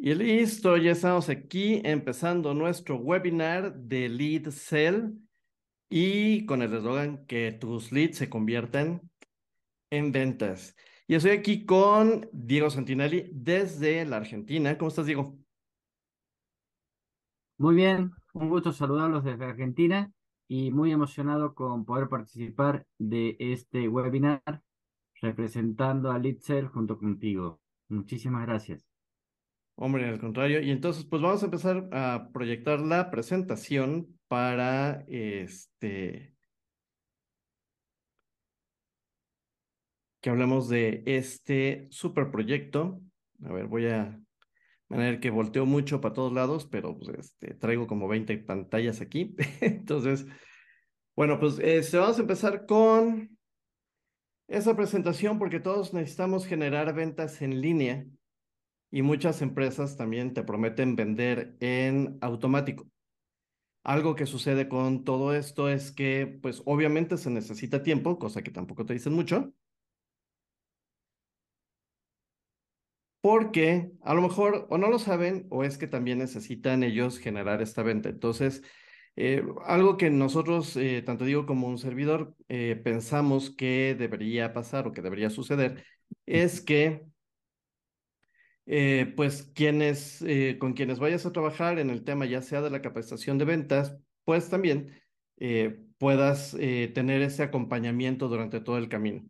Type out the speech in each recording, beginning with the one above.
Y listo, ya estamos aquí empezando nuestro webinar de Lead Cell y con el eslogan que tus leads se conviertan en ventas. Y estoy aquí con Diego Santinelli desde la Argentina. ¿Cómo estás, Diego? Muy bien, un gusto saludarlos desde Argentina y muy emocionado con poder participar de este webinar representando a Lead Cell junto contigo. Muchísimas gracias. Hombre, al contrario. Y entonces, pues vamos a empezar a proyectar la presentación para este que hablemos de este super proyecto. A ver, voy a manera que volteo mucho para todos lados, pero pues, este, traigo como 20 pantallas aquí. Entonces, bueno, pues este, vamos a empezar con esa presentación porque todos necesitamos generar ventas en línea y muchas empresas también te prometen vender en automático. Algo que sucede con todo esto es que, pues obviamente se necesita tiempo, cosa que tampoco te dicen mucho. Porque a lo mejor o no lo saben o es que también necesitan ellos generar esta venta. Entonces, eh, algo que nosotros, eh, tanto digo como un servidor, eh, pensamos que debería pasar o que debería suceder es que eh, pues quienes, eh, con quienes vayas a trabajar en el tema, ya sea de la capacitación de ventas, pues también eh, puedas tener ese acompañamiento durante todo el camino.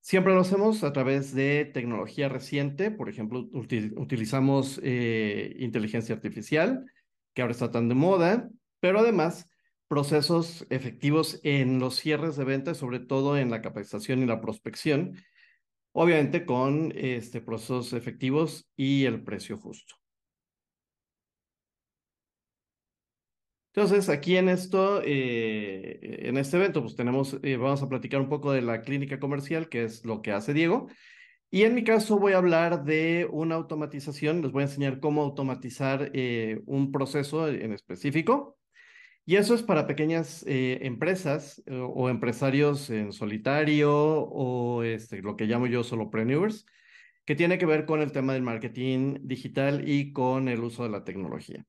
Siempre lo hacemos a través de tecnología reciente, por ejemplo, utilizamos inteligencia artificial, que ahora está tan de moda, pero además procesos efectivos en los cierres de ventas, sobre todo en la capacitación y la prospección, obviamente con este, procesos efectivos y el precio justo. Entonces, aquí en esto, eh, en este evento, pues tenemos, eh, vamos a platicar un poco de la clínica comercial, que es lo que hace Diego. Y en mi caso voy a hablar de una automatización, les voy a enseñar cómo automatizar eh, un proceso en específico. Y eso es para pequeñas eh, empresas eh, o empresarios en solitario o este, lo que llamo yo solopreneurs, que tiene que ver con el tema del marketing digital y con el uso de la tecnología.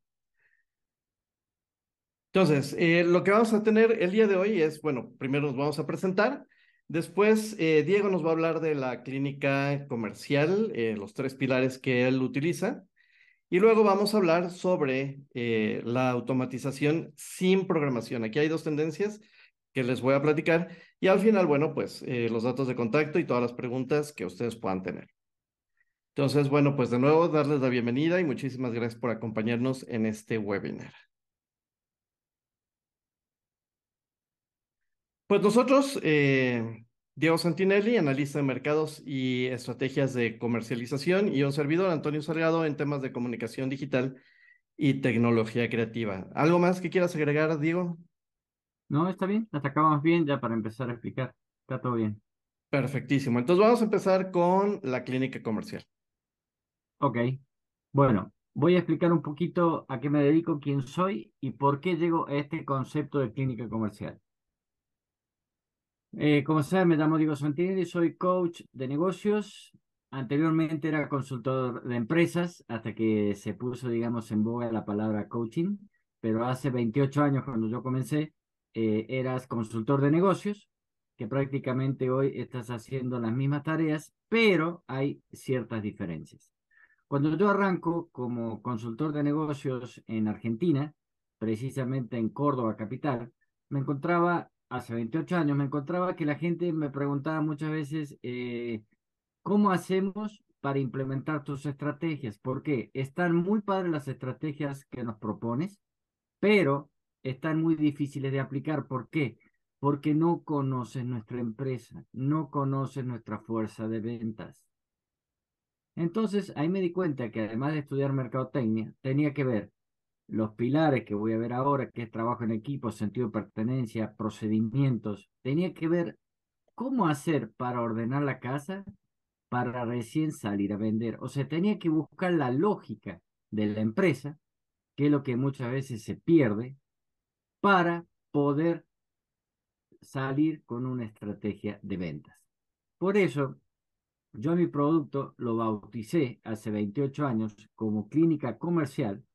Entonces, eh, lo que vamos a tener el día de hoy es, bueno, primero nos vamos a presentar, después Diego nos va a hablar de la clínica comercial, los tres pilares que él utiliza. Y luego vamos a hablar sobre eh, la automatización sin programación. Aquí hay dos tendencias que les voy a platicar y al final, bueno, pues eh, los datos de contacto y todas las preguntas que ustedes puedan tener. Entonces, bueno, pues de nuevo darles la bienvenida y muchísimas gracias por acompañarnos en este webinar. Pues nosotros eh, Diego Santinelli, analista de mercados y estrategias de comercialización, y un servidor, Antonio Salgado, en temas de comunicación digital y tecnología creativa. ¿Algo más que quieras agregar, Diego? No, está bien, atacamos bien ya para empezar a explicar. Está todo bien. Perfectísimo. Entonces vamos a empezar con la clínica comercial. Ok. Bueno, voy a explicar un poquito a qué me dedico, quién soy y por qué llego a este concepto de clínica comercial. Eh, como saben, me llamo Diego Santinelli, soy coach de negocios. Anteriormente era consultor de empresas hasta que se puso, digamos, en boga la palabra coaching, pero hace 28 años cuando yo comencé, eh, eras consultor de negocios, que prácticamente hoy estás haciendo las mismas tareas, pero hay ciertas diferencias. Cuando yo arranco como consultor de negocios en Argentina, precisamente en Córdoba capital, me encontraba hace 28 años, me encontraba que la gente me preguntaba muchas veces, eh, ¿cómo hacemos para implementar tus estrategias? Porque están muy padres las estrategias que nos propones, pero están muy difíciles de aplicar. ¿Por qué? Porque no conoces nuestra empresa, no conoces nuestra fuerza de ventas. Entonces, ahí me di cuenta que además de estudiar mercadotecnia, tenía que ver los pilares que voy a ver ahora, que es trabajo en equipo, sentido de pertenencia, procedimientos, tenía que ver cómo hacer para ordenar la casa para recién salir a vender. O sea, tenía que buscar la lógica de la empresa, que es lo que muchas veces se pierde, para poder salir con una estrategia de ventas. Por eso, yo mi producto lo bauticé hace 28 años como clínica comercial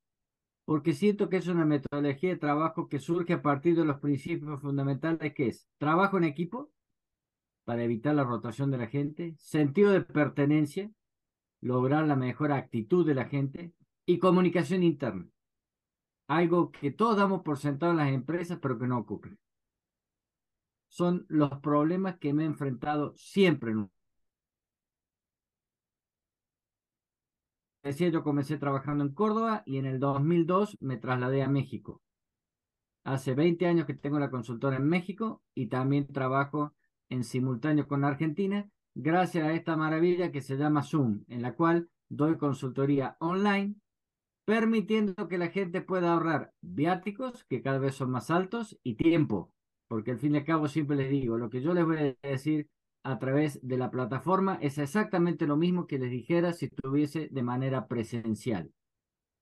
porque siento que es una metodología de trabajo que surge a partir de los principios fundamentales que es trabajo en equipo para evitar la rotación de la gente, sentido de pertenencia, lograr la mejor actitud de la gente y comunicación interna. Algo que todos damos por sentado en las empresas, pero que no ocurre. Son los problemas que me he enfrentado siempre en decía, yo comencé trabajando en Córdoba y en el 2002 me trasladé a México. Hace 20 años que tengo la consultora en México y también trabajo en simultáneo con Argentina gracias a esta maravilla que se llama Zoom, en la cual doy consultoría online, permitiendo que la gente pueda ahorrar viáticos, que cada vez son más altos, y tiempo, porque al fin y al cabo siempre les digo, lo que yo les voy a decir a través de la plataforma es exactamente lo mismo que les dijera si estuviese de manera presencial.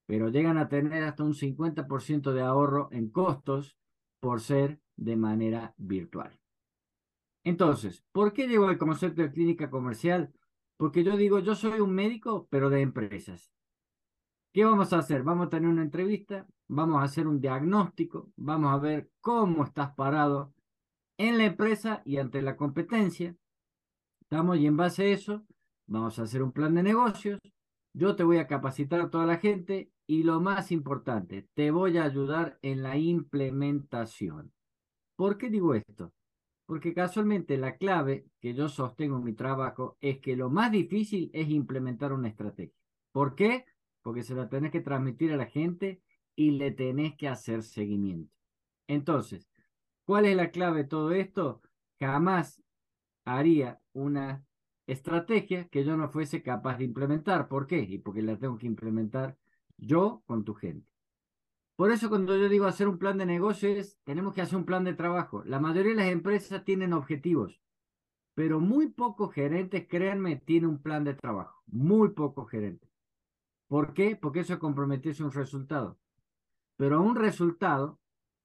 Pero llegan a tener hasta un 50% de ahorro en costos por ser de manera virtual. Entonces, ¿por qué llego al concepto de clínica comercial? Porque yo digo, yo soy un médico, pero de empresas. ¿Qué vamos a hacer? Vamos a tener una entrevista, vamos a hacer un diagnóstico, vamos a ver cómo estás parado en la empresa y ante la competencia. Y en base a eso, vamos a hacer un plan de negocios. Yo te voy a capacitar a toda la gente y lo más importante, te voy a ayudar en la implementación. ¿Por qué digo esto? Porque casualmente la clave que yo sostengo en mi trabajo es que lo más difícil es implementar una estrategia. ¿Por qué? Porque se la tenés que transmitir a la gente y le tenés que hacer seguimiento. Entonces, ¿cuál es la clave de todo esto? Jamás haría una estrategia que yo no fuese capaz de implementar. ¿Por qué? Y porque la tengo que implementar yo con tu gente. Por eso cuando yo digo hacer un plan de negocios, tenemos que hacer un plan de trabajo. La mayoría de las empresas tienen objetivos, pero muy pocos gerentes, créanme, tienen un plan de trabajo. Muy pocos gerentes. ¿Por qué? Porque eso es comprometerse a un resultado. Pero un resultado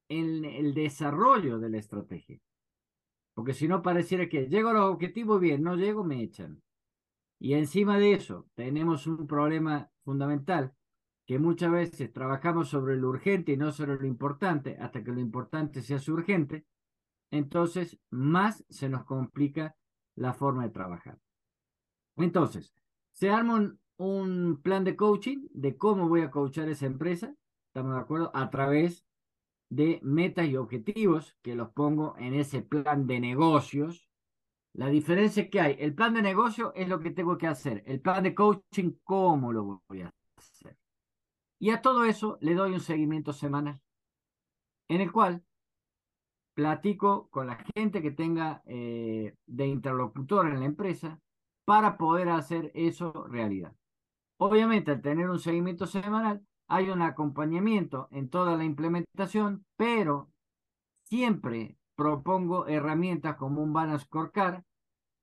en el desarrollo de la estrategia. Porque si no pareciera que llego a los objetivos bien, no llego, me echan. Y encima de eso, tenemos un problema fundamental, que muchas veces trabajamos sobre lo urgente y no sobre lo importante, hasta que lo importante sea urgente, entonces más se nos complica la forma de trabajar. Entonces, se arma un, un plan de coaching de cómo voy a coachar esa empresa, ¿estamos de acuerdo? A través de metas y objetivos que los pongo en ese plan de negocios. La diferencia que hay, el plan de negocio es lo que tengo que hacer, el plan de coaching, ¿cómo lo voy a hacer? Y a todo eso le doy un seguimiento semanal, en el cual platico con la gente que tenga eh, de interlocutor en la empresa para poder hacer eso realidad. Obviamente, al tener un seguimiento semanal, hay un acompañamiento en toda la implementación, pero siempre propongo herramientas como un Balance Scorecard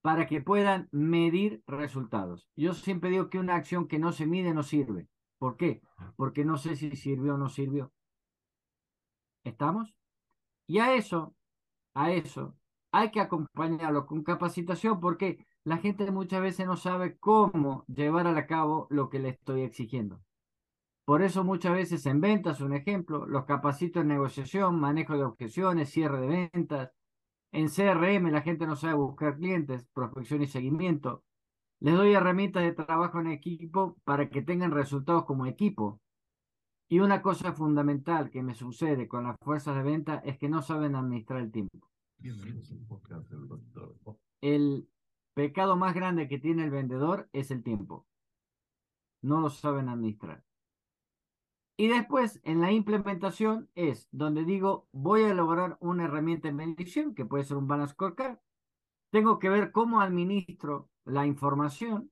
para que puedan medir resultados. Yo siempre digo que una acción que no se mide no sirve. ¿Por qué? Porque no sé si sirvió o no sirvió. ¿Estamos? Y a eso, a eso, hay que acompañarlo con capacitación porque la gente muchas veces no sabe cómo llevar a cabo lo que le estoy exigiendo. Por eso muchas veces en ventas, un ejemplo, los capacito en negociación, manejo de objeciones, cierre de ventas. En CRM la gente no sabe buscar clientes, prospección y seguimiento. Les doy herramientas de trabajo en equipo para que tengan resultados como equipo. Y una cosa fundamental que me sucede con las fuerzas de venta es que no saben administrar el tiempo. El pecado más grande que tiene el vendedor es el tiempo. No lo saben administrar. Y después, en la implementación es donde digo, voy a elaborar una herramienta de medición, que puede ser un balance scorecard. Tengo que ver cómo administro la información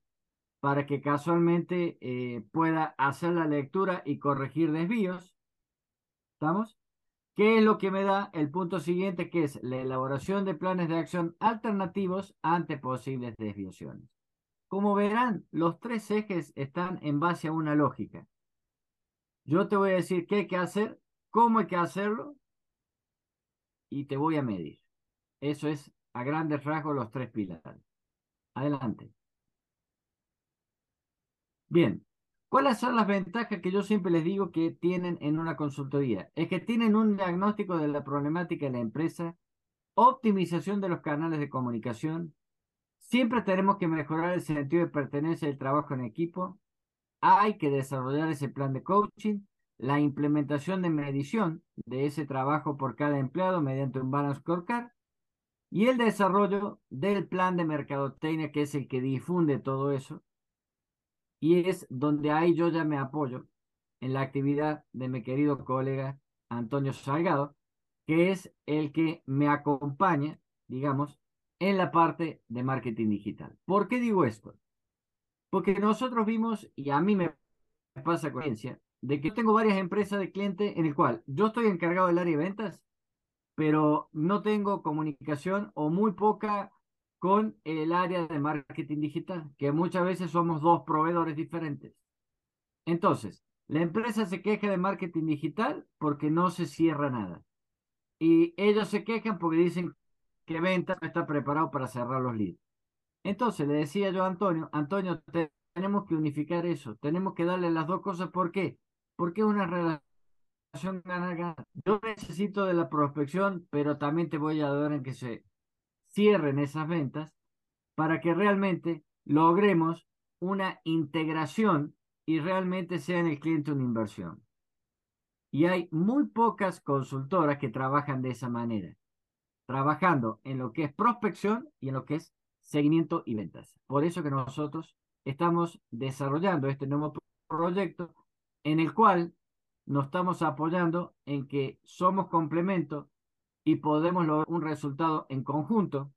para que casualmente eh, pueda hacer la lectura y corregir desvíos. ¿Estamos? ¿Qué es lo que me da el punto siguiente, que es la elaboración de planes de acción alternativos ante posibles desviaciones? Como verán, los tres ejes están en base a una lógica. Yo te voy a decir qué hay que hacer, cómo hay que hacerlo y te voy a medir. Eso es a grandes rasgos los tres pilares. Adelante. Bien, ¿cuáles son las ventajas que yo siempre les digo que tienen en una consultoría? Es que tienen un diagnóstico de la problemática de la empresa, optimización de los canales de comunicación, siempre tenemos que mejorar el sentido de pertenencia del trabajo en equipo, hay que desarrollar ese plan de coaching, la implementación de medición de ese trabajo por cada empleado mediante un balance scorecard y el desarrollo del plan de mercadotecnia que es el que difunde todo eso y es donde ahí yo ya me apoyo en la actividad de mi querido colega Antonio Salgado, que es el que me acompaña, digamos, en la parte de marketing digital. ¿Por qué digo esto? Porque nosotros vimos, y a mí me pasa coherencia, de que tengo varias empresas de cliente en el cual yo estoy encargado del área de ventas, pero no tengo comunicación o muy poca con el área de marketing digital, que muchas veces somos dos proveedores diferentes. Entonces, la empresa se queja de marketing digital porque no se cierra nada. Y ellos se quejan porque dicen que ventas no está preparado para cerrar los leads. Entonces le decía yo a Antonio, Antonio, tenemos que unificar eso, tenemos que darle las dos cosas. ¿Por qué? Porque es una relación ganar Yo necesito de la prospección, pero también te voy a dar en que se cierren esas ventas para que realmente logremos una integración y realmente sea en el cliente una inversión. Y hay muy pocas consultoras que trabajan de esa manera, trabajando en lo que es prospección y en lo que es seguimiento y ventas. Por eso que nosotros estamos desarrollando este nuevo proyecto en el cual nos estamos apoyando en que somos complemento y podemos lograr un resultado en conjunto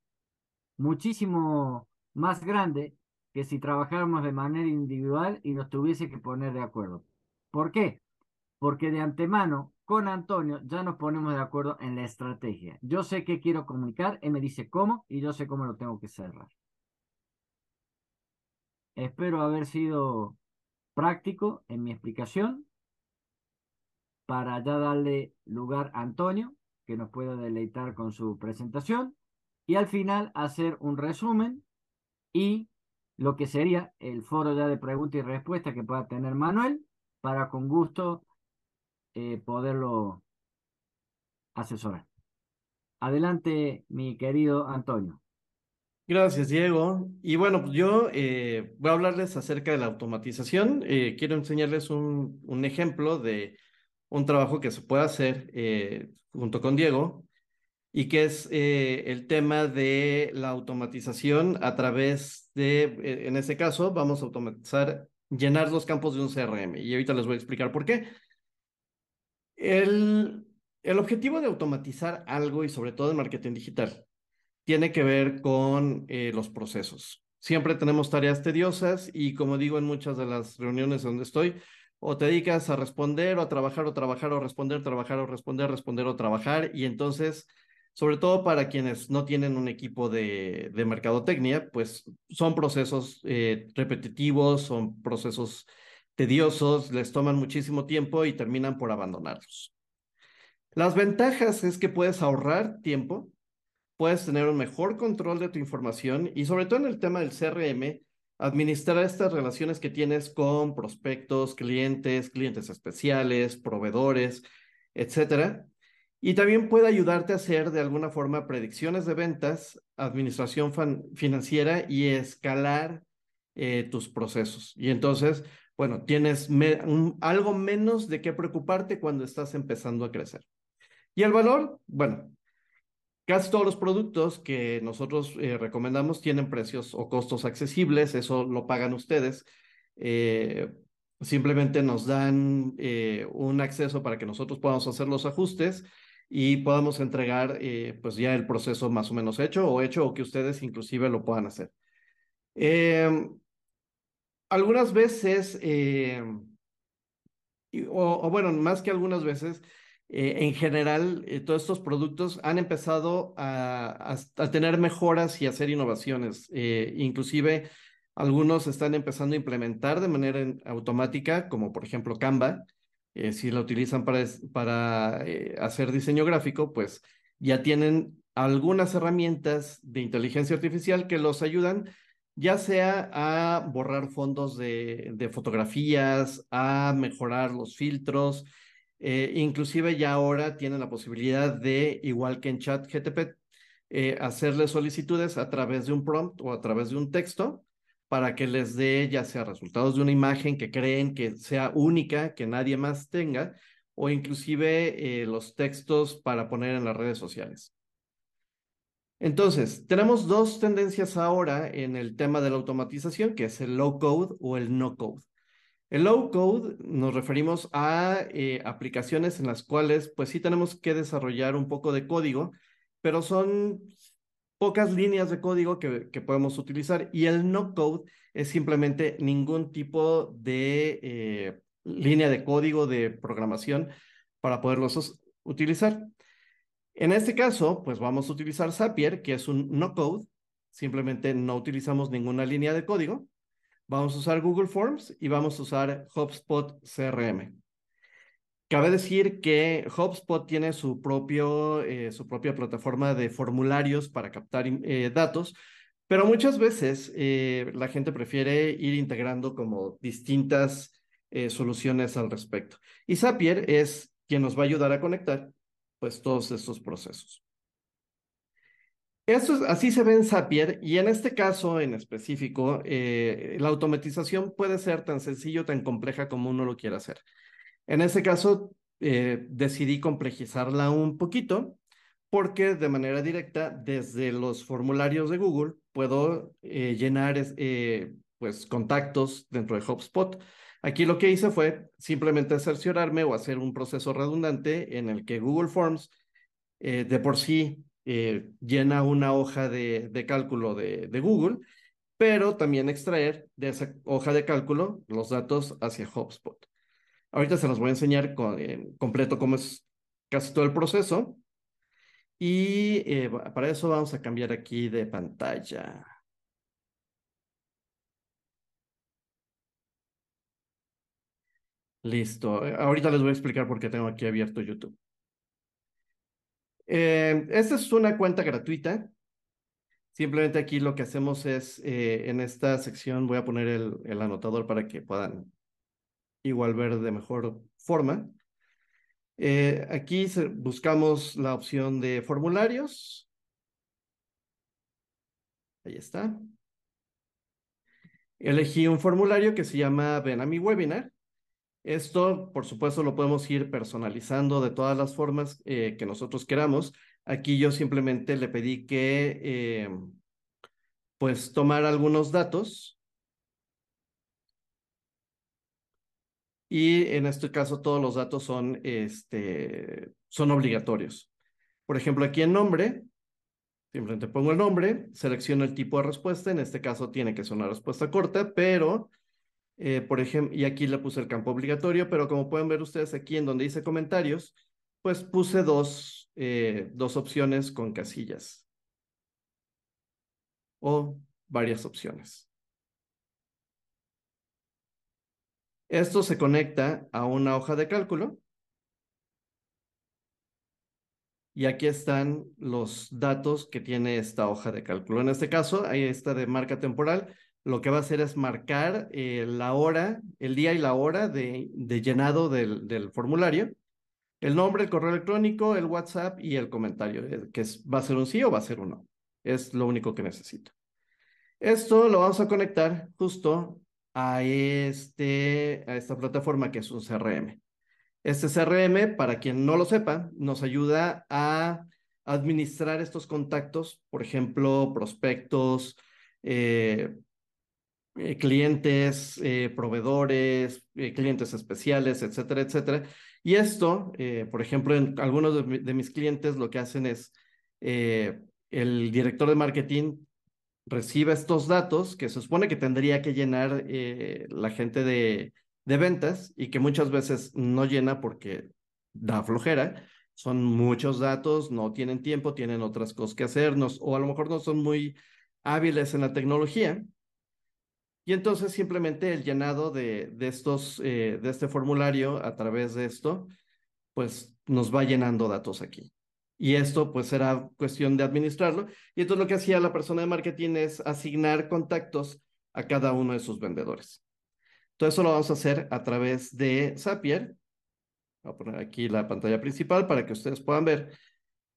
muchísimo más grande que si trabajáramos de manera individual y nos tuviese que poner de acuerdo. ¿Por qué? Porque de antemano con Antonio ya nos ponemos de acuerdo en la estrategia. Yo sé qué quiero comunicar, él me dice cómo y yo sé cómo lo tengo que cerrar. Espero haber sido práctico en mi explicación para ya darle lugar a Antonio que nos pueda deleitar con su presentación y al final hacer un resumen y lo que sería el foro ya de preguntas y respuestas que pueda tener Manuel para con gusto eh, poderlo asesorar. Adelante, mi querido Antonio. Gracias, Diego. Y bueno, pues yo eh, voy a hablarles acerca de la automatización. Eh, quiero enseñarles un, ejemplo de un trabajo que se puede hacer eh, junto con Diego y que es el tema de la automatización a través de, en este caso, vamos a automatizar, llenar los campos de un CRM y ahorita les voy a explicar por qué. El, el objetivo de automatizar algo y sobre todo en marketing digital tiene que ver con los procesos. Siempre tenemos tareas tediosas y como digo en muchas de las reuniones donde estoy, o te dedicas a responder o a trabajar o trabajar o responder, trabajar o responder, responder o trabajar. Y entonces, sobre todo para quienes no tienen un equipo de, de mercadotecnia, pues son procesos eh, repetitivos, son procesos tediosos, les toman muchísimo tiempo y terminan por abandonarlos. Las ventajas es que puedes ahorrar tiempo, puedes tener un mejor control de tu información y sobre todo en el tema del CRM, administrar estas relaciones que tienes con prospectos, clientes, clientes especiales, proveedores, etcétera. Y también puede ayudarte a hacer de alguna forma predicciones de ventas, administración financiera y escalar eh, tus procesos. Y entonces, bueno, tienes algo menos de qué preocuparte cuando estás empezando a crecer. Y el valor, bueno, Casi todos los productos que nosotros eh, recomendamos tienen precios o costos accesibles, eso lo pagan ustedes. Eh, simplemente nos dan eh, un acceso para que nosotros podamos hacer los ajustes y podamos entregar pues ya el proceso más o menos hecho o hecho o que ustedes inclusive lo puedan hacer. Em, algunas veces, o, o, bueno, más que algunas veces, eh, en general, eh, todos estos productos han empezado a, tener mejoras y a hacer innovaciones. Eh, inclusive, algunos están empezando a implementar de manera automática, como por ejemplo Canva. si la utilizan para, para hacer diseño gráfico, pues ya tienen algunas herramientas de inteligencia artificial que los ayudan ya sea a borrar fondos de, fotografías, a mejorar los filtros, eh, inclusive ya ahora tienen la posibilidad de, igual que en chat GTP, eh, hacerle solicitudes a través de un prompt o a través de un texto para que les dé ya sea resultados de una imagen que creen que sea única, que nadie más tenga, o inclusive eh, los textos para poner en las redes sociales. Entonces, tenemos dos tendencias ahora en el tema de la automatización, que es el low code o el no code. El low code nos referimos a eh, aplicaciones en las cuales pues sí tenemos que desarrollar un poco de código, pero son pocas líneas de código que, podemos utilizar y el no code es simplemente ningún tipo de eh, línea de código de programación para poderlos utilizar. En este caso, pues vamos a utilizar Zapier, que es un no code, simplemente no utilizamos ninguna línea de código Vamos a usar Google Forms y vamos a usar HubSpot CRM. Cabe decir que HubSpot tiene su, propio, eh, su propia plataforma de formularios para captar eh, datos, pero muchas veces eh, la gente prefiere ir integrando como distintas soluciones al respecto. Y Zapier es quien nos va a ayudar a conectar pues todos estos procesos. Eso es, así se ve en Zapier y en este caso en específico, eh, la automatización puede ser tan sencillo, tan compleja como uno lo quiera hacer. En este caso, eh, decidí complejizarla un poquito porque de manera directa desde los formularios de Google puedo eh, llenar pues contactos dentro de HubSpot. Aquí lo que hice fue simplemente cerciorarme o hacer un proceso redundante en el que Google Forms de por sí eh, llena una hoja de, cálculo de, de, Google, pero también extraer de esa hoja de cálculo los datos hacia HubSpot. Ahorita se los voy a enseñar con, completo cómo es casi todo el proceso. Y eh, para eso vamos a cambiar aquí de pantalla. Listo. Ahorita les voy a explicar por qué tengo aquí abierto YouTube. Eh, esta es una cuenta gratuita. Simplemente aquí lo que hacemos es, eh, en esta sección voy a poner el, anotador para que puedan igual ver de mejor forma. Eh, aquí buscamos la opción de formularios. Ahí está. Elegí un formulario que se llama Ven a mi webinar. Esto, por supuesto, lo podemos ir personalizando de todas las formas eh, que nosotros queramos. Aquí yo simplemente le pedí que, eh, pues, tomar algunos datos. Y en este caso, todos los datos son, este, son obligatorios. Por ejemplo, aquí en nombre, simplemente pongo el nombre, selecciono el tipo de respuesta. En este caso tiene que ser una respuesta corta, pero eh, por ejemplo, y aquí le puse el campo obligatorio, pero como pueden ver ustedes aquí en donde dice comentarios, pues puse dos, eh, dos opciones con casillas o varias opciones. Esto se conecta a una hoja de cálculo. Y aquí están los datos que tiene esta hoja de cálculo. En este caso, ahí está de marca temporal lo que va a hacer es marcar eh, la hora, el día y la hora de, llenado del, formulario, el nombre, el correo electrónico, el WhatsApp y el comentario, eh, que va a ser un sí o va a ser un no. Es lo único que necesito. Esto lo vamos a conectar justo a, este, a esta plataforma que es un CRM. Este CRM, para quien no lo sepa, nos ayuda a administrar estos contactos, por ejemplo, prospectos, eh, eh, clientes, eh, proveedores, eh, clientes especiales, etcétera, etcétera. Y esto, por ejemplo, en algunos de, mis clientes lo que hacen es, el director de marketing recibe estos datos que se supone que tendría que llenar la gente de, de ventas y que muchas veces no llena porque da flojera. Son muchos datos, no tienen tiempo, tienen otras cosas que hacernos o a lo mejor no son muy hábiles en la tecnología. Y entonces simplemente el llenado de, de estos, eh, de este formulario a través de esto, pues nos va llenando datos aquí. Y esto pues será cuestión de administrarlo. Y entonces lo que hacía la persona de marketing es asignar contactos a cada uno de sus vendedores. Todo eso lo vamos a hacer a través de Zapier. Voy a poner aquí la pantalla principal para que ustedes puedan ver.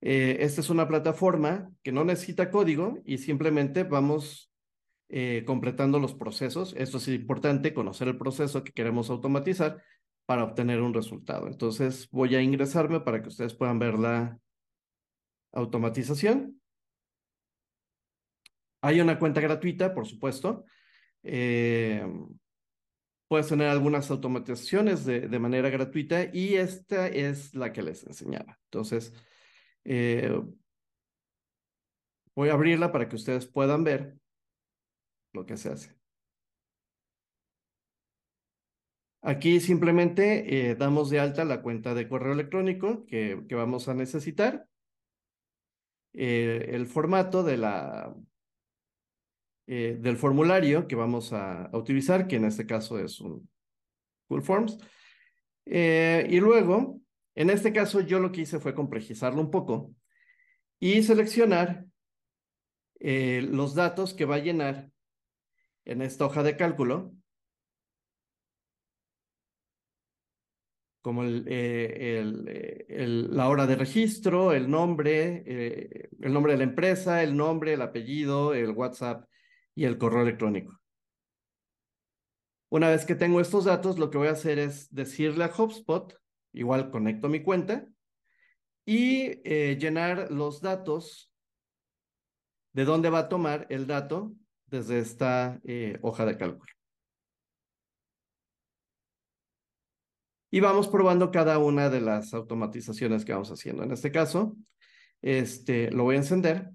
Eh, esta es una plataforma que no necesita código y simplemente vamos eh, completando los procesos. Esto es importante, conocer el proceso que queremos automatizar para obtener un resultado. Entonces voy a ingresarme para que ustedes puedan ver la automatización. Hay una cuenta gratuita, por supuesto. Eh, puedes tener algunas automatizaciones de, manera gratuita y esta es la que les enseñaba. Entonces, eh, voy a abrirla para que ustedes puedan ver lo que se hace. Aquí simplemente eh, damos de alta la cuenta de correo electrónico que, vamos a necesitar. Eh, el formato de la, eh, del formulario que vamos a, utilizar, que en este caso es un Google Forms. Y luego, en este caso, yo lo que hice fue complejizarlo un poco y seleccionar los datos que va a llenar en esta hoja de cálculo como eh, eh, la hora de registro, el nombre, eh, el nombre de la empresa, el nombre, el apellido, el WhatsApp y el correo electrónico. Una vez que tengo estos datos, lo que voy a hacer es decirle a HubSpot, igual conecto mi cuenta, y llenar los datos de dónde va a tomar el dato desde esta eh, hoja de cálculo. y vamos probando cada una de las automatizaciones que vamos haciendo. En este caso, este, lo voy a encender.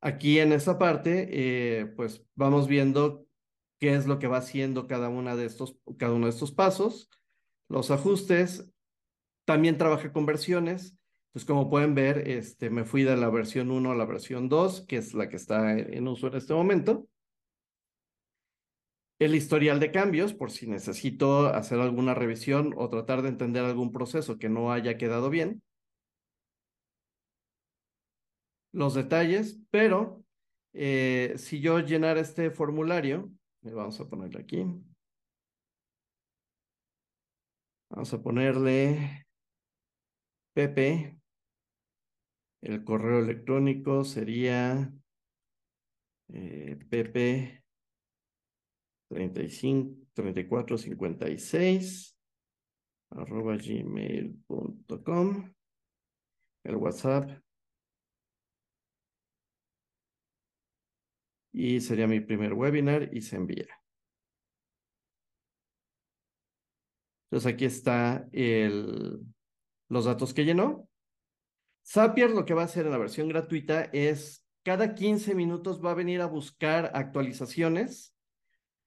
Aquí en esta parte, eh, pues vamos viendo qué es lo que va haciendo cada, una de estos, cada uno de estos pasos. Los ajustes, también trabaja con versiones. Pues como pueden ver, este, me fui de la versión 1 a la versión 2, que es la que está en uso en este momento el historial de cambios por si necesito hacer alguna revisión o tratar de entender algún proceso que no haya quedado bien. Los detalles, pero eh, si yo llenara este formulario, vamos a ponerle aquí. Vamos a ponerle Pepe. El correo electrónico sería eh, Pepe 35, 34, 56 arroba gmail.com el WhatsApp y sería mi primer webinar y se envía. Entonces aquí está el, los datos que llenó. Zapier lo que va a hacer en la versión gratuita es cada 15 minutos va a venir a buscar actualizaciones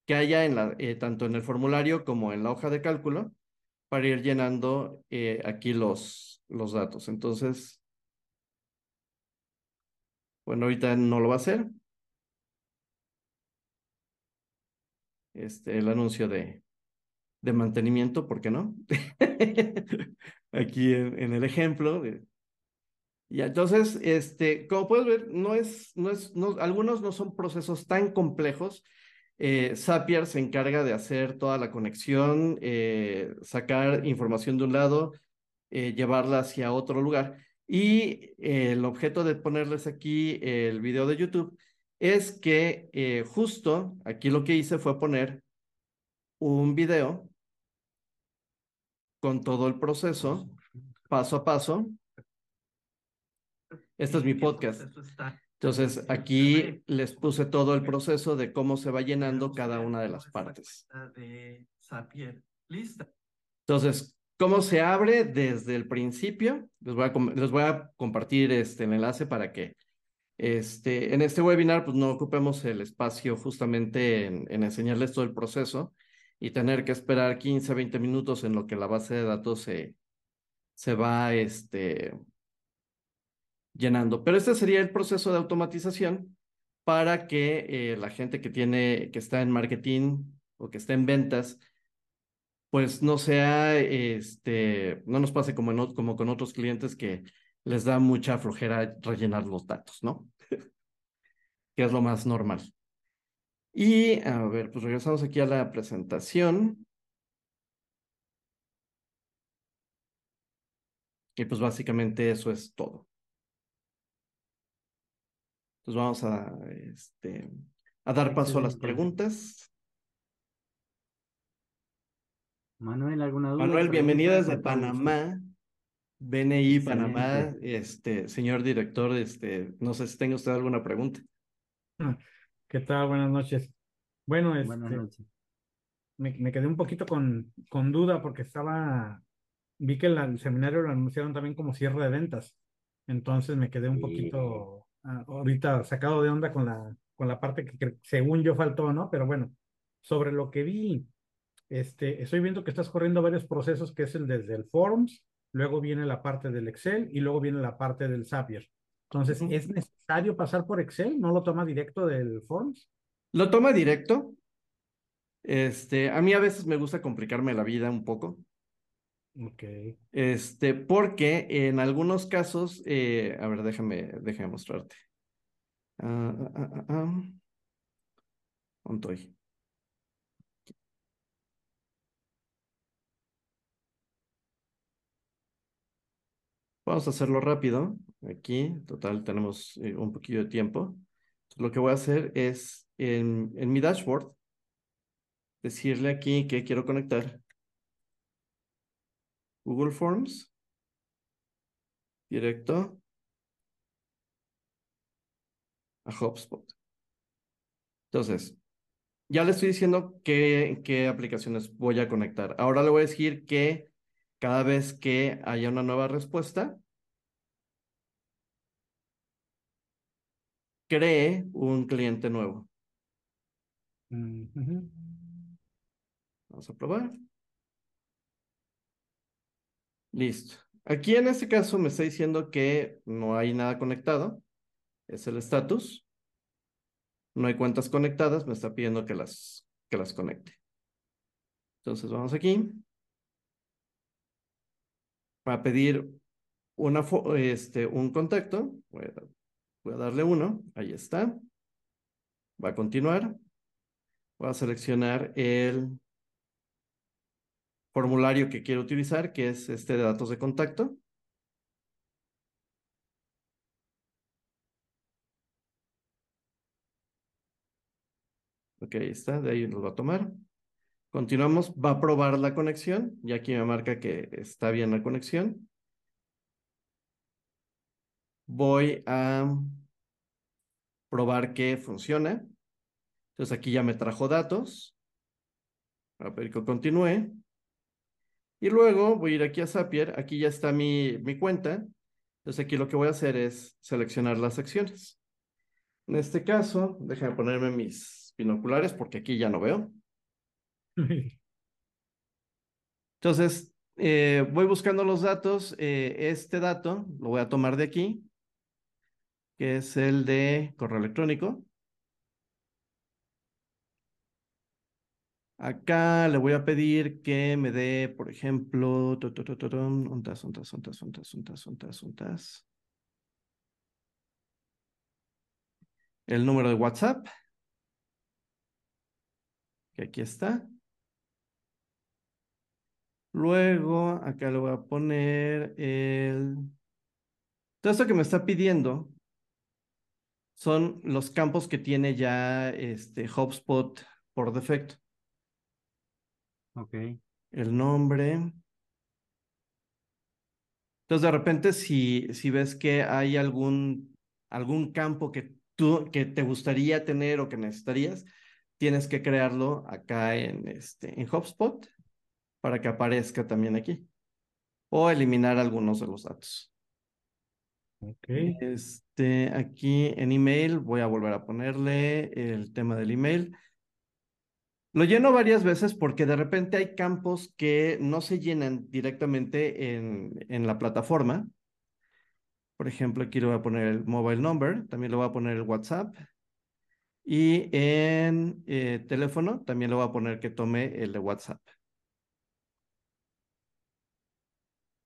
que haya en la, eh, tanto en el formulario como en la hoja de cálculo para ir llenando eh, aquí los, los datos. Entonces, bueno, ahorita no lo va a hacer. Este, el anuncio de, de mantenimiento, ¿por qué no? aquí en, en, el ejemplo. De, y entonces, este, como puedes ver, no es, no es, no, algunos no son procesos tan complejos eh, Zapier se encarga de hacer toda la conexión, eh, sacar información de un lado, eh, llevarla hacia otro lugar. Y el objeto de ponerles aquí el video de YouTube es que eh, justo aquí lo que hice fue poner un video con todo el proceso, paso a paso. Este es mi podcast. Entonces, aquí les puse todo el proceso de cómo se va llenando cada una de las partes. Entonces, ¿cómo se abre desde el principio? Les voy a, les voy a compartir este, el enlace para que este, en este webinar pues, no ocupemos el espacio justamente en, en enseñarles todo el proceso y tener que esperar 15, 20 minutos en lo que la base de datos se, se va este, llenando. Pero este sería el proceso de automatización para que eh, la gente que tiene, que está en marketing o que está en ventas, pues no sea, este, no nos pase como, en, como con otros clientes que les da mucha flojera rellenar los datos, ¿no? que es lo más normal. Y a ver, pues regresamos aquí a la presentación. Y pues básicamente eso es todo. Entonces vamos a, este, a dar paso a las preguntas. Manuel, ¿alguna duda? Manuel, bienvenido desde Panamá. BNI Panamá, este, señor director, este, no sé si tenga usted alguna pregunta. ¿Qué tal? Buenas noches. Bueno, este, Me, quedé un poquito con, con duda porque estaba, vi que el seminario lo anunciaron también como cierre de ventas. Entonces me quedé un poquito ahorita sacado de onda con la, con la parte que, según yo faltó, ¿no? Pero bueno, sobre lo que vi, este, estoy viendo que estás corriendo varios procesos, que es el desde el Forms, luego viene la parte del Excel y luego viene la parte del Zapier. Entonces, ¿es necesario pasar por Excel? ¿No lo toma directo del Forms? Lo toma directo. Este, a mí a veces me gusta complicarme la vida un poco. Ok. Este, porque en algunos casos, eh, a ver, déjame, déjame mostrarte. Ah, ah, ah, ah estoy? Vamos a hacerlo rápido. Aquí, total, tenemos eh, un poquillo de tiempo. lo que voy a hacer es, en, en mi dashboard, decirle aquí que quiero conectar Google Forms directo a HubSpot. Entonces, ya le estoy diciendo qué, qué aplicaciones voy a conectar. Ahora le voy a decir que cada vez que haya una nueva respuesta, cree un cliente nuevo. Vamos a probar. Listo. Aquí en este caso me está diciendo que no hay nada conectado. Es el estatus. No hay cuentas conectadas. Me está pidiendo que las, que las conecte. Entonces vamos aquí va a pedir una, este, un contacto. Voy a, darle uno. Ahí está. Va a continuar. Voy a seleccionar el formulario que quiero utilizar, que es este de datos de contacto. Ok, ahí está, de ahí nos va a tomar. Continuamos, va a probar la conexión, y aquí me marca que está bien la conexión. Voy a probar que funciona. Entonces aquí ya me trajo datos. A pedir que continúe. Y luego voy a ir aquí a Zapier. Aquí ya está mi, mi cuenta. Entonces aquí lo que voy a hacer es seleccionar las secciones. En este caso, déjame ponerme mis binoculares porque aquí ya no veo. Entonces, eh, voy buscando los datos. Eh, este dato lo voy a tomar de aquí, que es el de correo electrónico. Acá le voy a pedir que me dé, por ejemplo, El número de WhatsApp, que aquí está. Luego, acá le voy a poner el... Todo esto que me está pidiendo son los campos que tiene ya este HubSpot por defecto. Ok. El nombre. Entonces, de repente, si, si ves que hay algún, algún campo que tú que te gustaría tener o que necesitarías, tienes que crearlo acá en, este, en HubSpot para que aparezca también aquí. O eliminar algunos de los datos. Ok. Este, aquí en email voy a volver a ponerle el tema del email. Lo lleno varias veces porque de repente hay campos que no se llenan directamente en, en la plataforma. Por ejemplo, aquí le voy a poner el mobile number, también le voy a poner el WhatsApp. Y en eh, teléfono también le voy a poner que tome el de WhatsApp.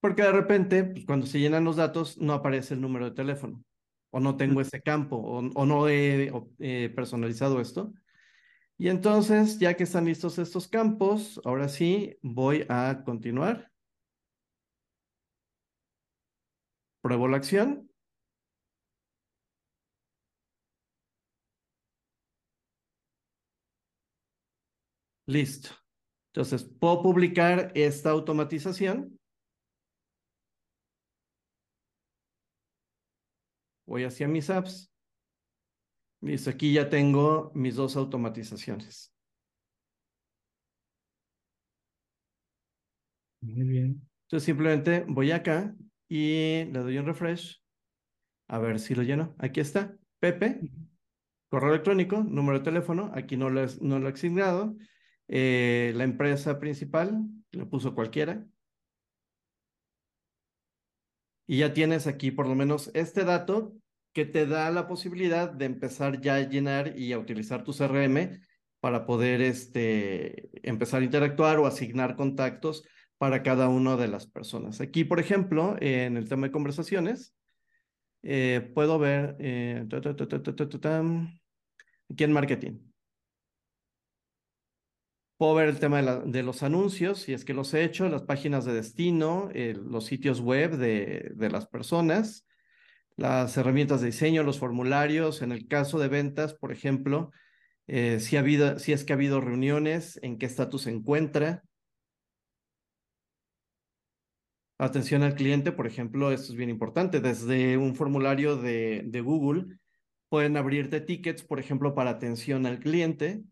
Porque de repente, pues, cuando se llenan los datos, no aparece el número de teléfono, o no tengo ese campo, o, no he eh, personalizado esto. Y entonces, ya que están listos estos campos, ahora sí voy a continuar. Pruebo la acción. Listo. Entonces, puedo publicar esta automatización. Voy hacia mis apps. Listo, aquí ya tengo mis dos automatizaciones. Muy bien. Entonces simplemente voy acá y le doy un refresh. A ver si lo lleno. Aquí está. Pepe, correo electrónico, número de teléfono. Aquí no lo, no lo he asignado. Eh, la empresa principal, le puso cualquiera. Y ya tienes aquí por lo menos este dato que te da la posibilidad de empezar ya a llenar y a utilizar tu CRM para poder este, empezar a interactuar o asignar contactos para cada una de las personas. Aquí, por ejemplo, en el tema de conversaciones, eh, puedo ver eh, aquí en marketing. Puedo ver el tema de, los anuncios, si es que los he hecho, las páginas de destino, los sitios web de, de las personas, las herramientas de diseño, los formularios. En el caso de ventas, por ejemplo, eh, si, ha habido, si es que ha habido reuniones, en qué estatus se encuentra. Atención al cliente, por ejemplo, esto es bien importante. Desde un formulario de, de Google pueden abrirte tickets, por ejemplo, para atención al cliente,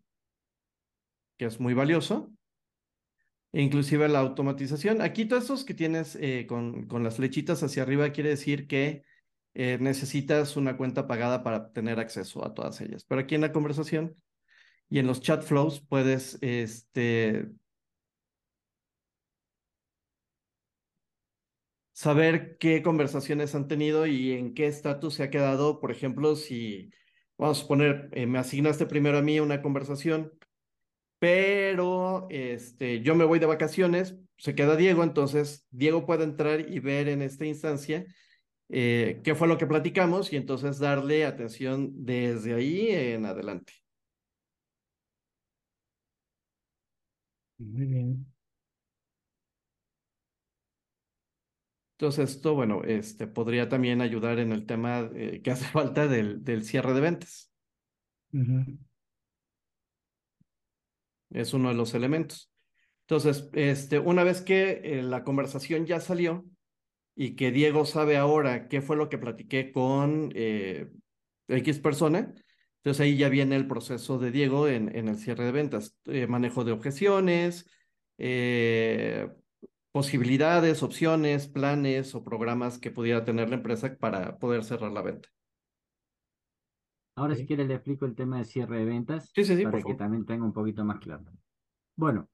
que es muy valioso. E inclusive la automatización. Aquí todos esos que tienes eh, con, con las flechitas hacia arriba quiere decir que eh, necesitas una cuenta pagada para tener acceso a todas ellas. Pero aquí en la conversación y en los chat flows puedes este, saber qué conversaciones han tenido y en qué estatus se ha quedado. Por ejemplo, si, vamos a poner, eh, me asignaste primero a mí una conversación, pero este, yo me voy de vacaciones, se queda Diego, entonces Diego puede entrar y ver en esta instancia eh, qué fue lo que platicamos y entonces darle atención desde ahí en adelante. Muy bien. Entonces esto, bueno, este podría también ayudar en el tema que hace falta del, del cierre de ventas. Es uno de los elementos. Entonces, este, una vez que eh, la conversación ya salió, y que Diego sabe ahora qué fue lo que platiqué con eh, X persona, entonces ahí ya viene el proceso de Diego en, en el cierre de ventas, eh, manejo de objeciones, eh, posibilidades, opciones, planes o programas que pudiera tener la empresa para poder cerrar la venta. Ahora si quiere le explico el tema de cierre de ventas sí, sí, sí, para que también tenga un poquito más claro. Bueno,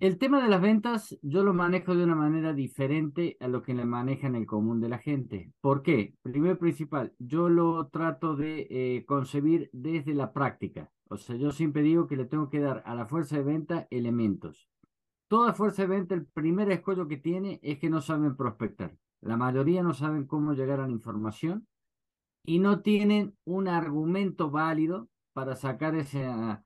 el tema de las ventas yo lo manejo de una manera diferente a lo que le manejan el común de la gente. ¿Por qué? Primero principal, yo lo trato de eh, concebir desde la práctica. O sea, yo siempre digo que le tengo que dar a la fuerza de venta elementos. Toda fuerza de venta, el primer escollo que tiene es que no saben prospectar. La mayoría no saben cómo llegar a la información y no tienen un argumento válido para sacar esa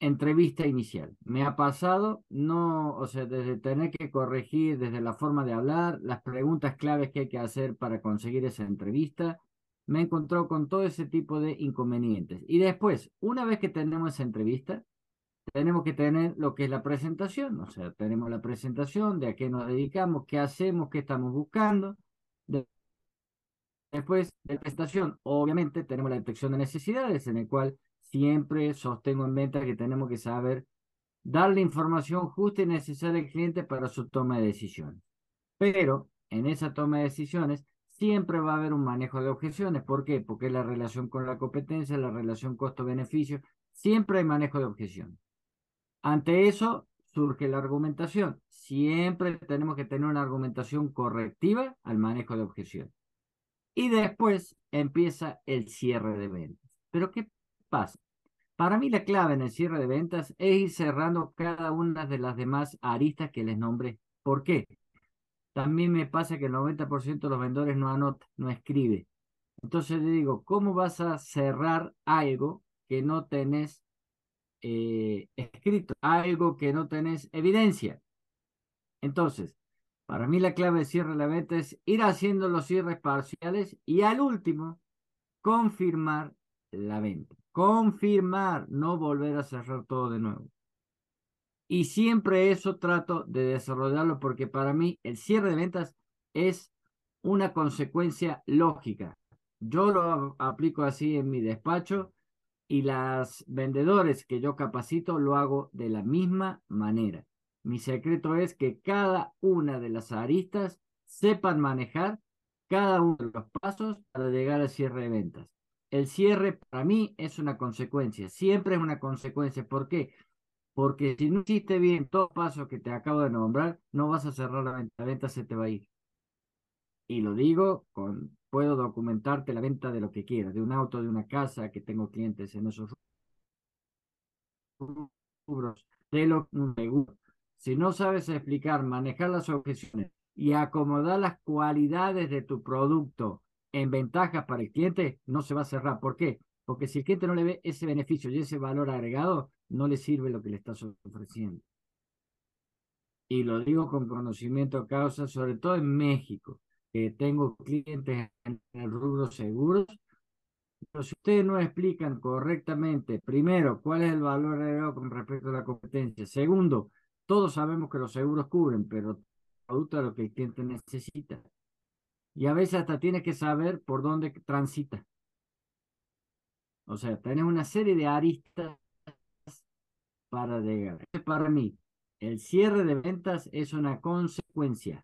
entrevista inicial. Me ha pasado, no, o sea, desde tener que corregir desde la forma de hablar, las preguntas claves que hay que hacer para conseguir esa entrevista, me he encontrado con todo ese tipo de inconvenientes. Y después, una vez que tenemos esa entrevista, tenemos que tener lo que es la presentación, o sea, tenemos la presentación de a qué nos dedicamos, qué hacemos, qué estamos buscando. Después de la presentación, obviamente tenemos la detección de necesidades, en el cual siempre sostengo en venta que tenemos que saber darle información justa y necesaria al cliente para su toma de decisiones. Pero en esa toma de decisiones siempre va a haber un manejo de objeciones. ¿Por qué? Porque la relación con la competencia, la relación costo-beneficio, siempre hay manejo de objeciones. Ante eso surge la argumentación. Siempre tenemos que tener una argumentación correctiva al manejo de objeciones. Y después empieza el cierre de ventas. Pero ¿qué pasa? Para mí la clave en el cierre de ventas es ir cerrando cada una de las demás aristas que les nombré. ¿Por qué? también me pasa que el 90% de los vendedores no anota, no escribe. Entonces le digo, ¿cómo vas a cerrar algo que no tenés eh, escrito, algo que no tenés evidencia? Entonces, para mí la clave de cierre de la venta es ir haciendo los cierres parciales y al último, confirmar la venta. Confirmar, no volver a cerrar todo de nuevo. Y siempre eso trato de desarrollarlo porque para mí el cierre de ventas es una consecuencia lógica. Yo lo aplico así en mi despacho y las vendedores que yo capacito lo hago de la misma manera. Mi secreto es que cada una de las aristas sepan manejar cada uno de los pasos para llegar al cierre de ventas. El cierre para mí es una consecuencia, siempre es una consecuencia. ¿Por qué? Porque si no hiciste bien todos los pasos que te acabo de nombrar, no vas a cerrar la venta, la venta se te va a ir. Y lo digo con, puedo documentarte la venta de lo que quieras, de un auto, de una casa, que tengo clientes en esos rubros, de lo si no sabes explicar, manejar las objeciones y acomodar las cualidades de tu producto en ventajas para el cliente, no se va a cerrar. ¿Por qué? Porque si el cliente no le ve ese beneficio y ese valor agregado, no le sirve lo que le estás ofreciendo. Y lo digo con conocimiento de causa, sobre todo en México, que tengo clientes en el rubro seguros. Pero si ustedes no explican correctamente, primero, cuál es el valor agregado con respecto a la competencia. Segundo, todos sabemos que los seguros cubren, pero producto lo que el cliente necesita. Y a veces hasta tiene que saber por dónde transita. O sea, tenés una serie de aristas para llegar. Para mí, el cierre de ventas es una consecuencia.